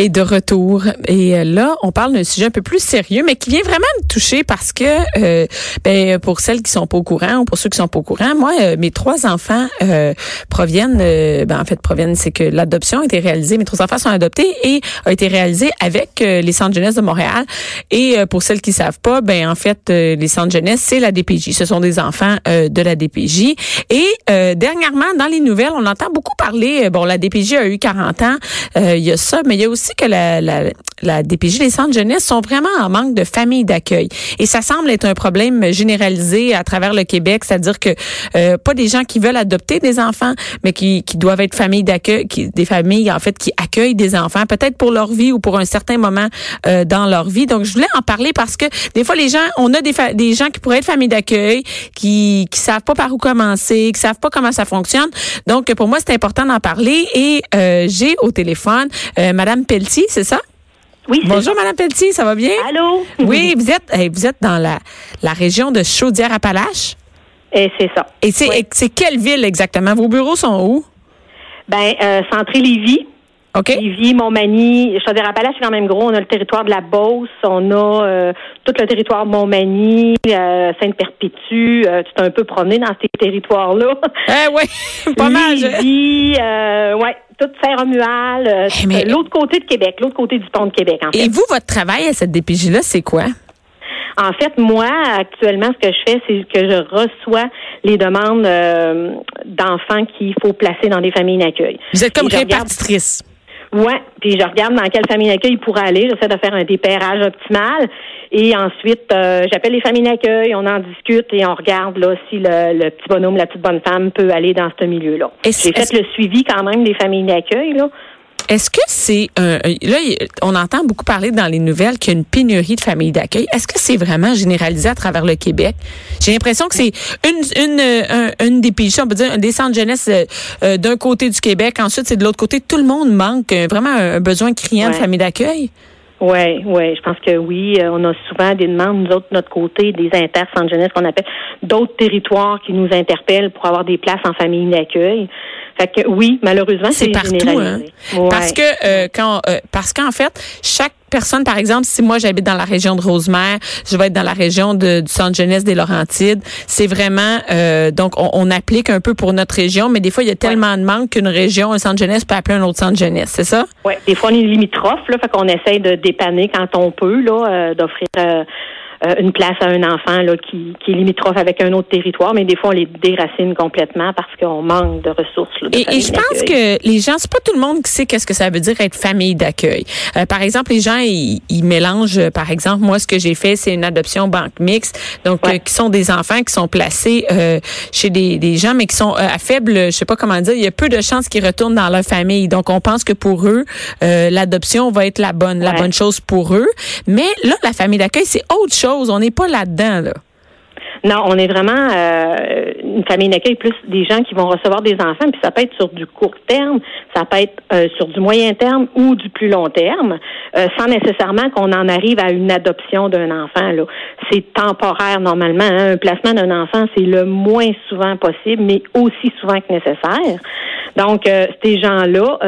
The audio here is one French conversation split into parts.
Et de retour. Et euh, là, on parle d'un sujet un peu plus sérieux, mais qui vient vraiment me toucher parce que, euh, ben, pour celles qui sont pas au courant ou pour ceux qui sont pas au courant, moi, euh, mes trois enfants euh, proviennent, euh, ben, en fait, proviennent, c'est que l'adoption a été réalisée. Mes trois enfants sont adoptés et a été réalisée avec les centres jeunesse de Montréal. Et pour celles qui savent pas, ben, en fait, les centres jeunesse, c'est la DPJ. Ce sont des enfants de la DPJ. Et dernièrement, dans les nouvelles, on entend beaucoup parler. Bon, la DPJ a eu 40 ans. Il y a ça, mais il y a aussi que la, DPJ, les centres jeunesse sont vraiment en manque de familles d'accueil. Et ça semble être un problème généralisé à travers le Québec, c'est-à-dire que euh, pas des gens qui veulent adopter des enfants, mais qui, qui doivent être familles d'accueil, des familles en fait qui accueillent des enfants, peut-être pour leur vie ou pour un certain moment euh, dans leur vie. Donc je voulais en parler parce que des fois les gens, on a des, des gens qui pourraient être familles d'accueil, qui qui savent pas par où commencer, qui savent pas comment ça fonctionne. Donc pour moi c'est important d'en parler et euh, j'ai au téléphone euh, Madame Pelletier, c'est ça? Oui, Bonjour Madame Pelletier, ça va bien? Allô? Oui, vous êtes hey, vous êtes dans la, la région de Chaudière-Appalaches? Et c'est ça. Et c'est Oui. quelle ville exactement? Vos bureaux sont où? Ben, euh, Centré Lévis. OK? Lévis, Montmagny, Chaudière-Appalaches, c'est quand même gros. On a le territoire de la Beauce, on a euh, tout le territoire de Montmagny, euh, Sainte-Perpétue. Euh, tu t'es un peu promené dans ces territoires-là. Eh oui, pas mal. Lévis, ouais, tout Saint-Romuald, euh, Eh, mais- l'autre côté de Québec, l'autre côté du pont de Québec, en fait. Et vous, votre travail à cette DPJ-là, c'est quoi? En fait, moi, actuellement, ce que je fais, c'est que je reçois les demandes d'enfants qu'il faut placer dans des familles d'accueil. Vous êtes comme Et regarde- Ouais, puis je regarde dans quelle famille d'accueil il pourrait aller. J'essaie de faire un dépérage optimal. Et ensuite, euh, j'appelle les familles d'accueil, on en discute et on regarde là si le, le petit bonhomme, la petite bonne femme peut aller dans ce milieu-là. J'ai fait le suivi quand même des familles d'accueil. là. Est-ce que c'est un un- là on entend beaucoup parler dans les nouvelles qu'il y a une pénurie de familles d'accueil. Est-ce que c'est vraiment généralisé à travers le Québec? J'ai l'impression que c'est une une euh, un- une des PJ, on peut dire un des centres jeunesse euh, euh, d'un côté du Québec, ensuite c'est de l'autre côté. Tout le monde manque euh, vraiment un, besoin criant de familles d'accueil. Oui, oui, je pense que oui. Euh, On a souvent des demandes, nous autres, de notre côté, des inter centres jeunesse qu'on appelle d'autres territoires qui nous interpellent pour avoir des places en famille d'accueil. Fait que oui, malheureusement, C'est partout, hein? Ouais. Parce que euh, quand euh, parce qu'en fait, chaque personne, par exemple, si moi j'habite dans la région de Rosemère, je vais être dans la région de, du centre jeunesse des Laurentides. C'est vraiment euh, donc on, applique un peu pour notre région, mais des fois il y a tellement de manque qu'une région, un centre jeunesse peut appeler un autre centre jeunesse, c'est ça? Oui, des fois, on est limitrophe, là, fait qu'on essaye de dépanner quand on peut, là, euh, d'offrir euh, euh, une place à un enfant là, qui, qui est limitrophe avec un autre territoire, mais des fois, on les déracine complètement parce qu'on manque de ressources. là, de Et, je pense que les gens, c'est pas tout le monde qui sait qu'est-ce que ça veut dire être famille d'accueil. Euh, par exemple, les gens, ils, ils mélangent, euh, par exemple, moi, ce que j'ai fait, c'est une adoption banque mixte, donc Ouais. euh, qui sont des enfants qui sont placés euh, chez des, des gens, mais qui sont à faible, je sais pas comment dire, il y a peu de chances qu'ils retournent dans leur famille. Donc, on pense que pour eux, euh, l'adoption va être la bonne, la bonne chose pour eux. Mais là, la famille d'accueil, c'est autre chose. On n'est pas là-dedans, là. Non, on est vraiment euh, une famille d'accueil plus des gens qui vont recevoir des enfants, puis ça peut être sur du court terme, ça peut être euh, sur du moyen terme ou du plus long terme, euh, sans nécessairement qu'on en arrive à une adoption d'un enfant. Là, c'est temporaire normalement. hein. Un placement d'un enfant, c'est le moins souvent possible, mais aussi souvent que nécessaire. Donc, ces gens-là.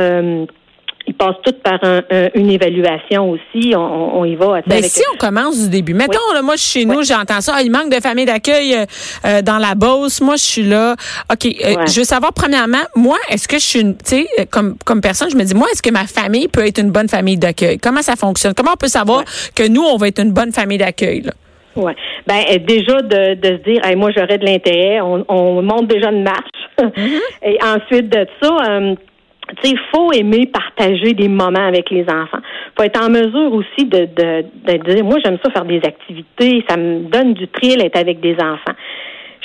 Euh, ils passent tous par un- un- une évaluation aussi. On, on y va. Ben, avec- si on commence du début, mettons, là, moi, je suis chez nous, Oui. j'entends ça, Ah, il manque de famille d'accueil euh, euh, dans la Beauce, moi, je suis là. OK, euh, Ouais. je veux savoir, premièrement, moi, est-ce que je suis, une- tu sais, euh, comme, comme personne, je me dis, moi, est-ce que ma famille peut être une bonne famille d'accueil? Comment ça fonctionne? Comment on peut savoir Ouais. que nous, on va être une bonne famille d'accueil? là? Ouais. Ben euh, déjà de, de se dire, hey, moi j'aurais de l'intérêt, on, on monte déjà une marche. Et ensuite de ça, euh, il faut aimer partager des moments avec les enfants. faut être en mesure aussi de, de, de dire, moi j'aime ça faire des activités, ça me donne du thrill être avec des enfants.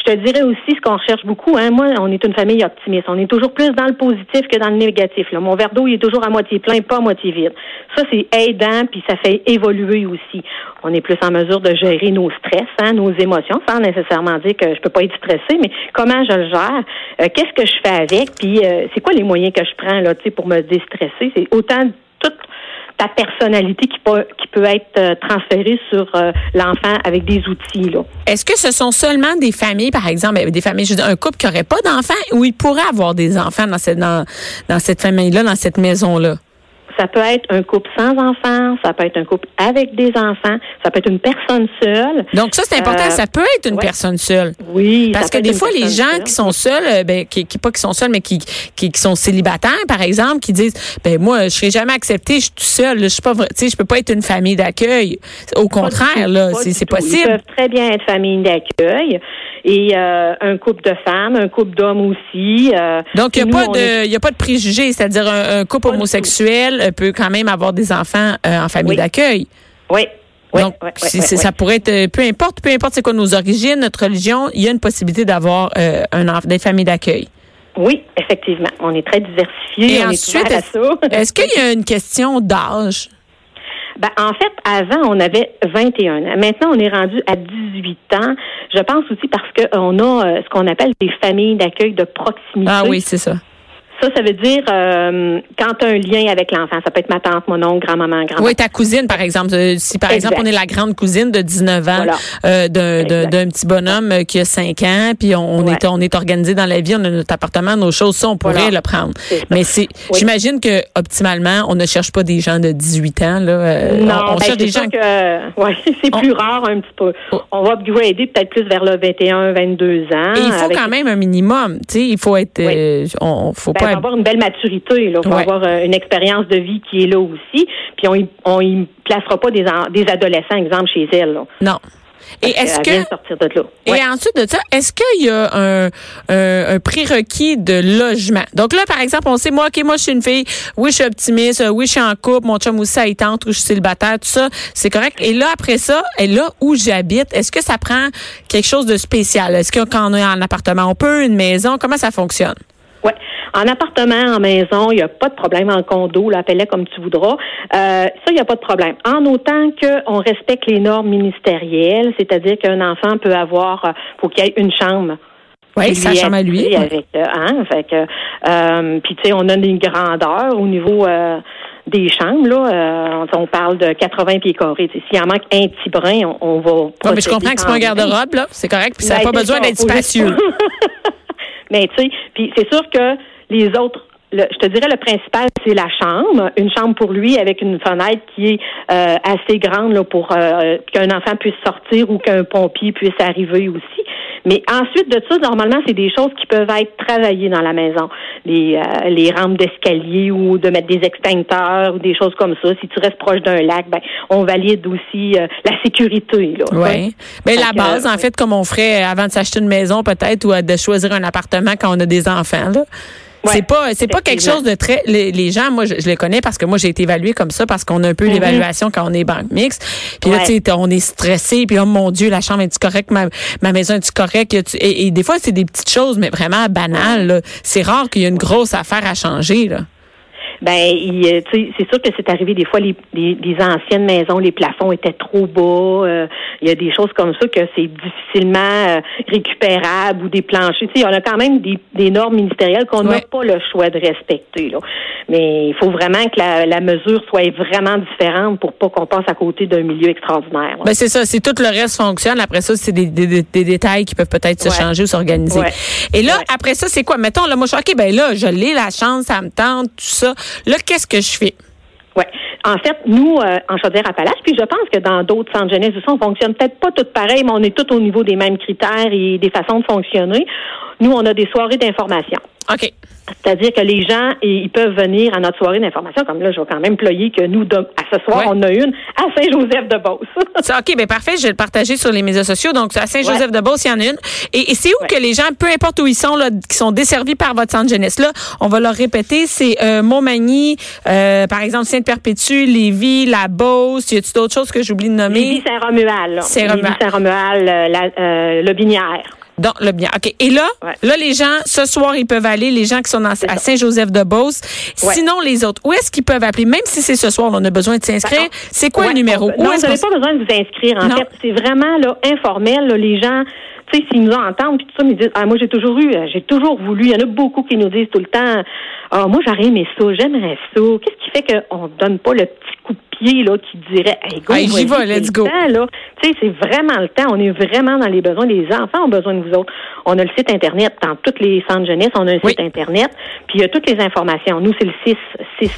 Je te dirais aussi ce qu'on recherche beaucoup. Hein, moi, on est une famille optimiste. On est toujours plus dans le positif que dans le négatif. Là. Mon verre d'eau, il est toujours à moitié plein, pas à moitié vide. Ça, c'est aidant, puis ça fait évoluer aussi. On est plus en mesure de gérer nos stress, hein, nos émotions, sans nécessairement dire que je peux pas être stressée, mais comment je le gère, euh, qu'est-ce que je fais avec, puis euh, c'est quoi les moyens que je prends là, pour me déstresser? C'est autant tout ta personnalité qui peut, qui peut être euh, transférée sur euh, l'enfant avec des outils. Là. Est-ce que ce sont seulement des familles, par exemple, ben, des familles, je un couple qui n'aurait pas d'enfants ou il pourrait avoir des enfants dans cette, dans, dans cette famille-là, dans cette maison-là? Ça peut être un couple sans enfants, ça peut être un couple avec des enfants, ça peut être une personne seule. Donc ça c'est important, Euh, ça peut être une ouais. personne seule. Oui, Parce que des fois, les gens seule. qui sont seuls, euh, ben, qui, qui pas qui sont seuls, mais qui, qui, qui sont célibataires, par exemple, qui disent, ben moi, je serai jamais accepté, je suis tout seul, je suis pas, tu sais, je peux pas être une famille d'accueil. Au contraire, là, c'est tout. Ils possible. peuvent très bien être famille d'accueil et euh, un couple de femmes, un couple d'hommes aussi. euh, Donc, il n'y a, nous, pas de- il y a pas de préjugés, c'est-à-dire un, un couple Pas homosexuel peut quand même avoir des enfants euh, en famille Oui. d'accueil. Oui. Oui, Donc, oui, oui, ça pourrait être, euh, peu importe, peu importe c'est quoi nos origines, notre religion, il y a une possibilité d'avoir euh, un des familles d'accueil. Oui, effectivement. On est très diversifiés. Et on ensuite, est. Est-ce qu'il y a une question d'âge? Ben, en fait, avant, on avait 21 ans. Maintenant, on est rendu à 18 ans. Je pense aussi parce qu'on a euh, ce qu'on appelle des familles d'accueil de proximité. Ah oui, c'est ça. Ça, ça veut dire euh, quand tu as un lien avec l'enfant. Ça peut être ma tante, mon oncle, grand-maman, grand-papa. Oui, ta cousine, par exemple. Euh, Si, par exemple, on est la grande cousine de 19 ans Voilà. euh, d'un- petit bonhomme euh, qui a 5 ans, puis on, on Ouais. est on est organisé dans la vie, on a notre appartement, nos choses, ça, on pourrait Voilà. le prendre. Mais c'est, Oui. j'imagine que optimalement, on ne cherche pas des gens de 18 ans. Là, Euh, Non, on, on ben, cherche des gens. que ouais, c'est On- plus rare un petit peu. Oh. On va upgrader peut-être plus vers le 21, 22 ans. Et il faut avec- quand même un minimum. Tu sais, il faut être. Oui. euh, on, faut Ben, pas. Faut avoir une belle maturité, là. faut Ouais. avoir euh, une expérience de vie qui est là aussi. Puis on y, on y placera pas des, en- des adolescents, exemple, chez elle. Là, non. Et est-ce que de là. Et Ouais. ensuite de ça, est-ce qu'il y a un, un, un prérequis de logement? Donc là, par exemple, on sait, moi, OK, moi, je suis une fille, oui, je suis optimiste, euh, oui, je suis en couple, mon chum aussi, y tente, ou je suis célibataire, tout ça, c'est correct. Et là, après ça, et là où j'habite, est-ce que ça prend quelque chose de spécial? Est-ce que quand on est en appartement, on peut, une maison, comment ça fonctionne? Ouais. En appartement, en maison, il n'y a pas de problème. En condo, là, appelle-le comme tu voudras. Euh, ça, il n'y a pas de problème. En autant qu'on respecte les normes ministérielles, c'est-à-dire qu'un enfant peut avoir, euh, faut qu'il y ait une chambre. Oui, sa chambre à lui. Avec, euh, hein, fait que, euh, puis tu sais, on a des grandeurs au niveau euh, des chambres là. euh, on parle de 80 pieds carrés. S'il en manque un petit brin, on, on va. Ouais, mais je comprends que c'est pas un garde-robe, là. C'est correct, puis ça n'a Ben, pas besoin d'être spacieux. Mais tu sais, puis c'est sûr que les autres, le- je te dirais le principal, c'est la chambre, une chambre pour lui avec une fenêtre qui est euh, assez grande là, pour euh, qu'un enfant puisse sortir ou qu'un pompier puisse arriver aussi. Mais ensuite de ça, normalement, c'est des choses qui peuvent être travaillées dans la maison. Les, euh, les rampes d'escalier ou de mettre des extincteurs ou des choses comme ça. Si tu restes proche d'un lac, ben, on valide aussi euh, la sécurité. Là, Oui. Mais la base, en fait, comme on ferait avant de s'acheter une maison, peut-être, ou de choisir un appartement quand on a des enfants, là. Ouais, c'est pas, c'est pas quelque chose de très. Les, les gens, moi, je, je les connais parce que moi, j'ai été évaluée comme ça parce qu'on a un peu l'évaluation quand on est banque mixte. Puis là, tu sais, on est stressé. Puis oh mon Dieu, la chambre est-tu correcte, ma, ma maison est-tu correcte? Et, et des fois, c'est des petites choses, mais vraiment banales. C'est rare qu'il y ait une grosse affaire à changer. Là. Ben, euh, c'est sûr que c'est arrivé des fois les, les, les anciennes maisons, les plafonds étaient trop bas. euh, Il y a des choses comme ça que c'est difficilement euh, récupérable ou des planchers. Tu sais, on a quand même des, des normes ministérielles qu'on n'a Ouais. pas le choix de respecter. Là. Mais il faut vraiment que la, la mesure soit vraiment différente pour pas qu'on passe à côté d'un milieu extraordinaire. Ben c'est ça, c'est tout le reste fonctionne. Après ça, c'est des, des, des- détails qui peuvent peut-être se changer ou s'organiser. Ouais. Et là, après ça, c'est quoi? Mettons, là, moi, je suis OK, ben là, je l'ai la chance, ça me tente, tout ça. Là, qu'est-ce que je fais? Ouais. En fait, nous, euh, en Chaudière-Appalaches, puis je pense que dans d'autres centres jeunesse aussi, on fonctionne peut-être pas tout pareil, mais on est tous au niveau des mêmes critères et des façons de fonctionner. Nous, on a des soirées d'information. OK. C'est-à-dire que les gens, et- ils peuvent venir à notre soirée d'information. Comme là, je vais quand même ployer que nous, de- à ce soir, Ouais. on a une à Saint-Joseph-de-Beauce. OK, ben parfait, je vais le partager sur les médias sociaux. Donc, à Saint-Joseph-de-Beauce, il y en a une. Et, et c'est où Ouais. que les gens, peu importe où ils sont, là, qui sont desservis par votre centre jeunesse, là, on va leur répéter, c'est euh, Montmagny, euh, par exemple, Sainte-Perpétue, Lévis, La Beauce. Y a-tu d'autres choses que j'oublie de nommer? Lévis Saint-Romuald. Lévis Saint-Romuald, euh, la, euh, le Binière. Dans le bien. OK. Et là, Ouais. là, les gens, ce soir, ils peuvent aller, les gens qui sont dans- à. Saint-Joseph-de-Beauce. Sinon, les autres, où est-ce qu'ils peuvent appeler? Même si c'est ce soir, on a besoin de s'inscrire. C'est quoi Ouais, le numéro? on- Où non, vous n'avez pas besoin de vous inscrire. En Non. fait, c'est vraiment là, informel. là, les gens, tu sais, s'ils nous entendent, puis tout ça, ils disent, ah, moi, j'ai toujours eu, euh, j'ai toujours voulu. Il y en a beaucoup qui nous disent tout le temps, ah, moi, j'aurais aimé ça, j'aimerais ça. Qu'est-ce qui fait qu'on ne donne pas le petit coup de pied là, qui dirait, hey, go, Hey, j'y vais, let's le go. Tu sais, c'est vraiment le temps. On est vraiment dans les besoins. Les enfants ont besoin de vous autres. On a le site Internet dans tous les centres jeunesse. On a un Oui. site Internet. Puis il y a toutes les informations. Nous, c'est le 6, 6